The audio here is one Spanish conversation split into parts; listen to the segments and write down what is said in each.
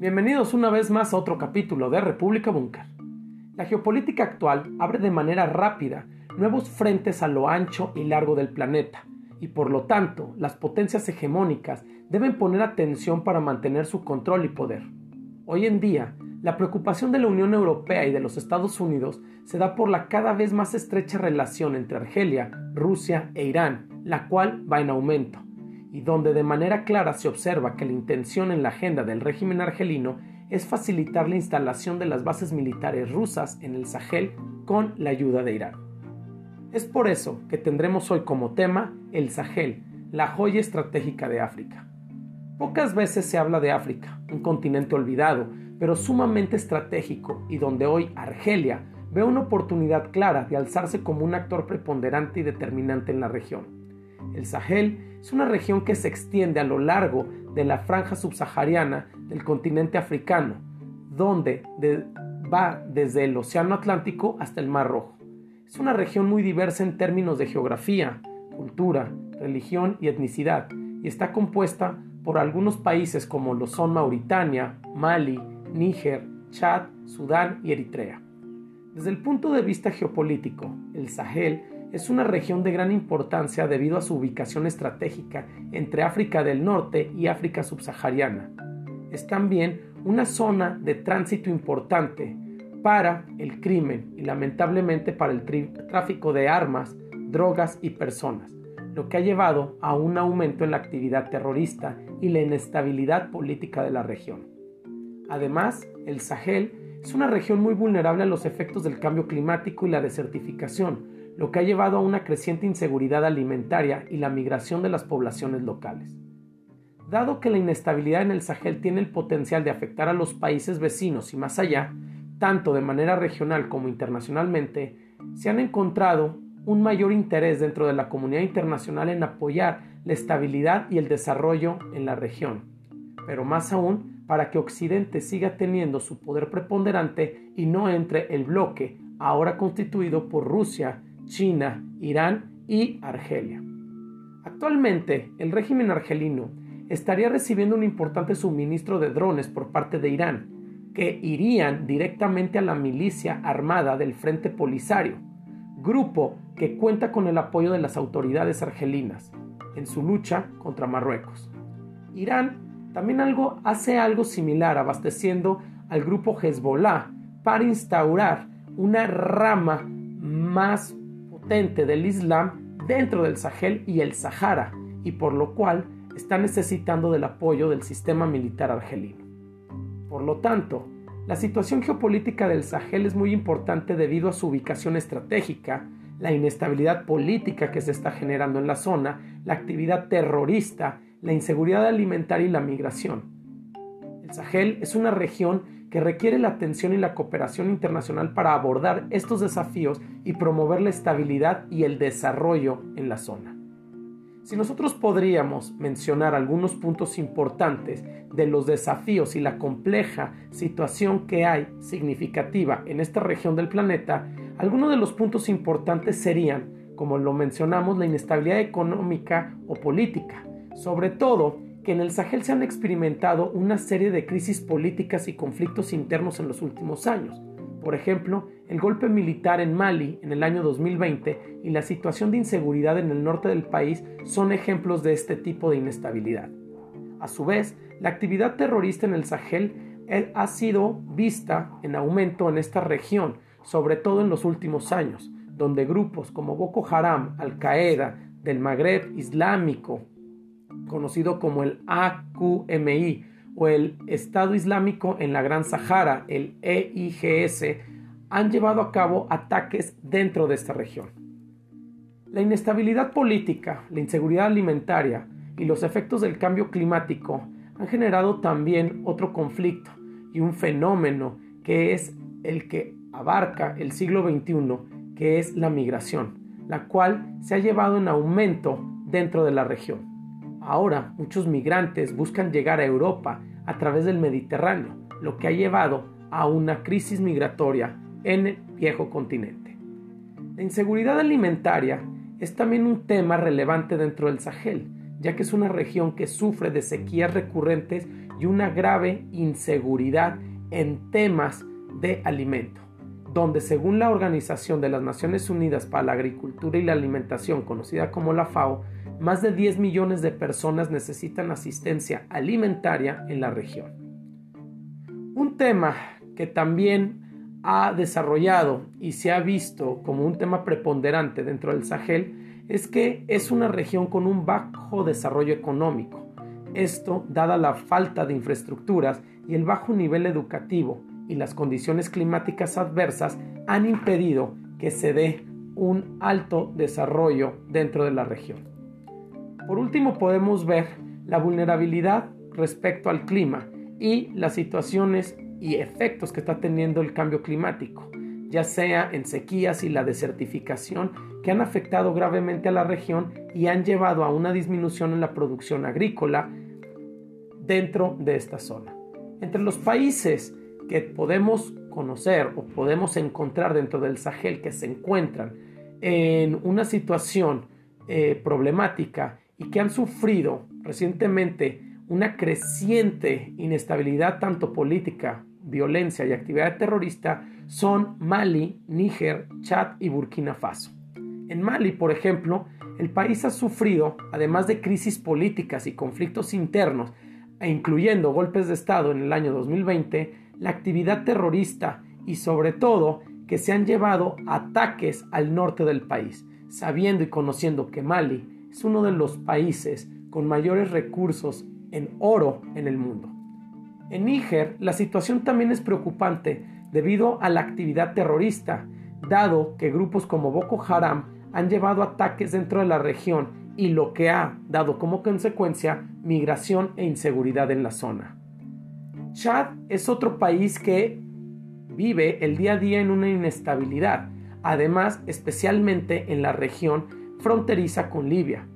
Bienvenidos una vez más a otro capítulo de República Búnker. La geopolítica actual abre de manera rápida nuevos frentes a lo ancho y largo del planeta, y por lo tanto las potencias hegemónicas deben poner atención para mantener su control y poder. Hoy en día, la preocupación de la Unión Europea y de los Estados Unidos se da por la cada vez más estrecha relación entre Argelia, Rusia e Irán, la cual va en aumento y donde de manera clara se observa que la intención en la agenda del régimen argelino es facilitar la instalación de las bases militares rusas en el Sahel con la ayuda de Irán. Es por eso que tendremos hoy como tema el Sahel, la joya estratégica de África. Pocas veces se habla de África, un continente olvidado, pero sumamente estratégico y donde hoy Argelia ve una oportunidad clara de alzarse como un actor preponderante y determinante en la región. El Sahel es una región que se extiende a lo largo de la franja subsahariana del continente africano, donde va desde el Océano Atlántico hasta el Mar Rojo. Es una región muy diversa en términos de geografía, cultura, religión y etnicidad, y está compuesta por algunos países como lo son Mauritania, Mali, Níger, Chad, Sudán y Eritrea. Desde el punto de vista geopolítico, el Sahel es una región de gran importancia debido a su ubicación estratégica entre África del Norte y África subsahariana. Es también una zona de tránsito importante para el crimen y lamentablemente para el tráfico de armas, drogas y personas, lo que ha llevado a un aumento en la actividad terrorista y la inestabilidad política de la región. Además, el Sahel es una región muy vulnerable a los efectos del cambio climático y la desertificación, lo que ha llevado a una creciente inseguridad alimentaria y la migración de las poblaciones locales. Dado que la inestabilidad en el Sahel tiene el potencial de afectar a los países vecinos y más allá, tanto de manera regional como internacionalmente, se han encontrado un mayor interés dentro de la comunidad internacional en apoyar la estabilidad y el desarrollo en la región, pero más aún para que Occidente siga teniendo su poder preponderante y no entre el bloque ahora constituido por Rusia, China, Irán y Argelia. Actualmente, el régimen argelino estaría recibiendo un importante suministro de drones por parte de Irán, que irían directamente a la milicia armada del Frente Polisario, grupo que cuenta con el apoyo de las autoridades argelinas en su lucha contra Marruecos. Irán también hace algo similar abasteciendo al grupo Hezbollah para instaurar una rama más del Islam dentro del Sahel y el Sahara, y por lo cual está necesitando del apoyo del sistema militar argelino. Por lo tanto, la situación geopolítica del Sahel es muy importante debido a su ubicación estratégica, la inestabilidad política que se está generando en la zona, la actividad terrorista, la inseguridad alimentaria y la migración. El Sahel es una región que requiere la atención y la cooperación internacional para abordar estos desafíos y promover la estabilidad y el desarrollo en la zona. Si nosotros podríamos mencionar algunos puntos importantes de los desafíos y la compleja situación que hay significativa en esta región del planeta, algunos de los puntos importantes serían, como lo mencionamos, la inestabilidad económica o política, sobre todo que en el Sahel se han experimentado una serie de crisis políticas y conflictos internos en los últimos años. Por ejemplo, el golpe militar en Mali en el año 2020 y la situación de inseguridad en el norte del país son ejemplos de este tipo de inestabilidad. A su vez, la actividad terrorista en el Sahel eh, ha sido vista en aumento en esta región, sobre todo en los últimos años, donde grupos como Boko Haram, Al Qaeda, del Magreb Islámico, conocido como el AQMI o el Estado Islámico en la Gran Sahara, el EIGS, han llevado a cabo ataques dentro de esta región. La inestabilidad política, la inseguridad alimentaria y los efectos del cambio climático han generado también otro conflicto y un fenómeno que es el que abarca el siglo XXI, que es la migración, la cual se ha llevado en aumento dentro de la región. Ahora muchos migrantes buscan llegar a Europa a través del Mediterráneo, lo que ha llevado a una crisis migratoria en el viejo continente. La inseguridad alimentaria es también un tema relevante dentro del Sahel, ya que es una región que sufre de sequías recurrentes y una grave inseguridad en temas de alimento, donde según la Organización de las Naciones Unidas para la Agricultura y la Alimentación, conocida como la FAO, más de 10 millones de personas necesitan asistencia alimentaria en la región. Un tema que también ha desarrollado y se ha visto como un tema preponderante dentro del Sahel es que es una región con un bajo desarrollo económico. Esto, dada la falta de infraestructuras y el bajo nivel educativo y las condiciones climáticas adversas, han impedido que se dé un alto desarrollo dentro de la región. Por último, podemos ver la vulnerabilidad respecto al clima y las situaciones y efectos que está teniendo el cambio climático, ya sea en sequías y la desertificación que han afectado gravemente a la región y han llevado a una disminución en la producción agrícola dentro de esta zona. Entre los países que podemos conocer o podemos encontrar dentro del Sahel que se encuentran en una situación eh, problemática y que han sufrido recientemente una creciente inestabilidad tanto política, violencia y actividad terrorista son Mali, Níger, Chad y Burkina Faso. En Mali, por ejemplo, el país ha sufrido, además de crisis políticas y conflictos internos, e incluyendo golpes de Estado en el año 2020, la actividad terrorista y sobre todo que se han llevado ataques al norte del país, sabiendo y conociendo que Mali es uno de los países con mayores recursos en oro en el mundo. En Níger, la situación también es preocupante debido a la actividad terrorista, dado que grupos como Boko Haram han llevado ataques dentro de la región y lo que ha dado como consecuencia migración e inseguridad en la zona. Chad es otro país que vive el día a día en una inestabilidad, además especialmente en la región fronteriza con Libia,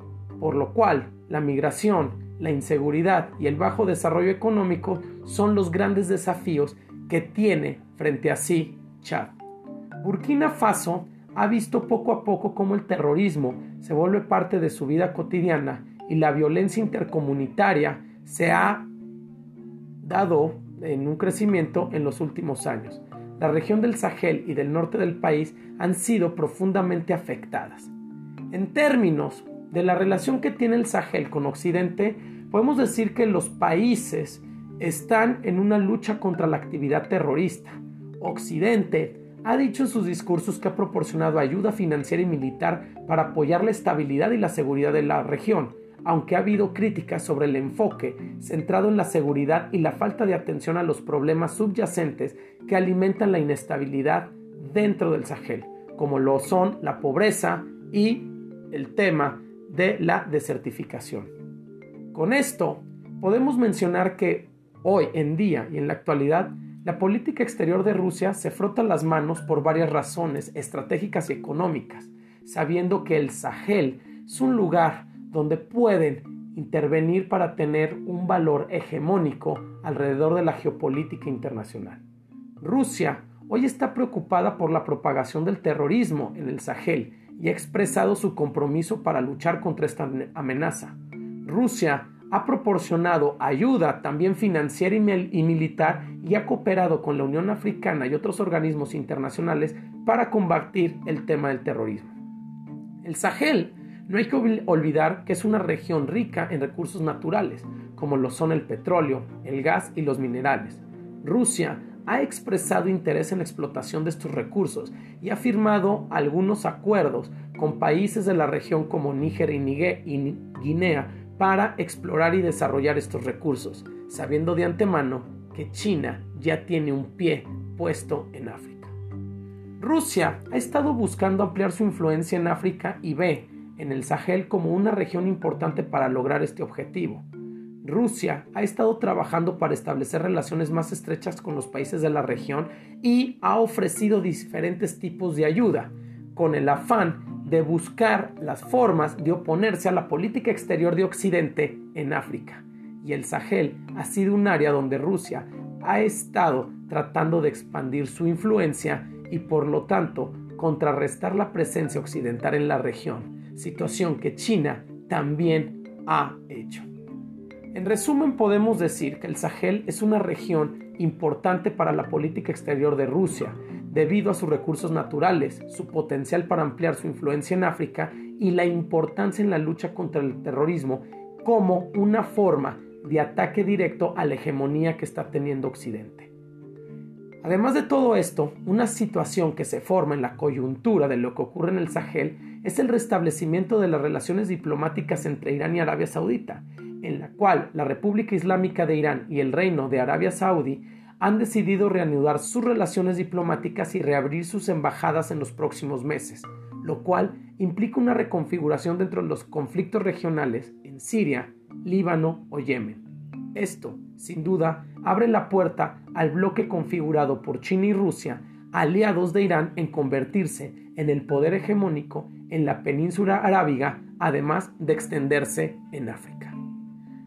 por lo cual la migración, la inseguridad y el bajo desarrollo económico son los grandes desafíos que tiene frente a sí Chad. Burkina Faso ha visto poco a poco cómo el terrorismo se vuelve parte de su vida cotidiana y la violencia intercomunitaria se ha dado en un crecimiento en los últimos años. La región del Sahel y del norte del país han sido profundamente afectadas. En términos de la relación que tiene el Sahel con Occidente, podemos decir que los países están en una lucha contra la actividad terrorista. Occidente ha dicho en sus discursos que ha proporcionado ayuda financiera y militar para apoyar la estabilidad y la seguridad de la región, aunque ha habido críticas sobre el enfoque centrado en la seguridad y la falta de atención a los problemas subyacentes que alimentan la inestabilidad dentro del Sahel, como lo son la pobreza y el tema de la desertificación. Con esto, podemos mencionar que hoy en día y en la actualidad, la política exterior de Rusia se frota las manos por varias razones estratégicas y económicas, sabiendo que el Sahel es un lugar donde pueden intervenir para tener un valor hegemónico alrededor de la geopolítica internacional. Rusia hoy está preocupada por la propagación del terrorismo en el Sahel y ha expresado su compromiso para luchar contra esta amenaza. Rusia ha proporcionado ayuda también financiera y, militar y ha cooperado con la Unión Africana y otros organismos internacionales para combatir el tema del terrorismo. El Sahel no hay que olvidar que es una región rica en recursos naturales, como lo son el petróleo, el gas y los minerales. Rusia ha expresado interés en la explotación de estos recursos y ha firmado algunos acuerdos con países de la región como Níger y Guinea para explorar y desarrollar estos recursos, sabiendo de antemano que China ya tiene un pie puesto en África. Rusia ha estado buscando ampliar su influencia en África y ve en el Sahel como una región importante para lograr este objetivo. Rusia ha estado trabajando para establecer relaciones más estrechas con los países de la región y ha ofrecido diferentes tipos de ayuda, con el afán de buscar las formas de oponerse a la política exterior de Occidente en África. Y el Sahel ha sido un área donde Rusia ha estado tratando de expandir su influencia y por lo tanto contrarrestar la presencia occidental en la región, situación que China también ha hecho. En resumen, podemos decir que el Sahel es una región importante para la política exterior de Rusia, debido a sus recursos naturales, su potencial para ampliar su influencia en África y la importancia en la lucha contra el terrorismo como una forma de ataque directo a la hegemonía que está teniendo Occidente. Además de todo esto, una situación que se forma en la coyuntura de lo que ocurre en el Sahel es el restablecimiento de las relaciones diplomáticas entre Irán y Arabia Saudita, en la cual la República Islámica de Irán y el Reino de Arabia Saudí han decidido reanudar sus relaciones diplomáticas y reabrir sus embajadas en los próximos meses, lo cual implica una reconfiguración dentro de los conflictos regionales en Siria, Líbano o Yemen. Esto, sin duda, abre la puerta al bloque configurado por China y Rusia, aliados de Irán en convertirse en el poder hegemónico en la península arábiga, además de extenderse en África.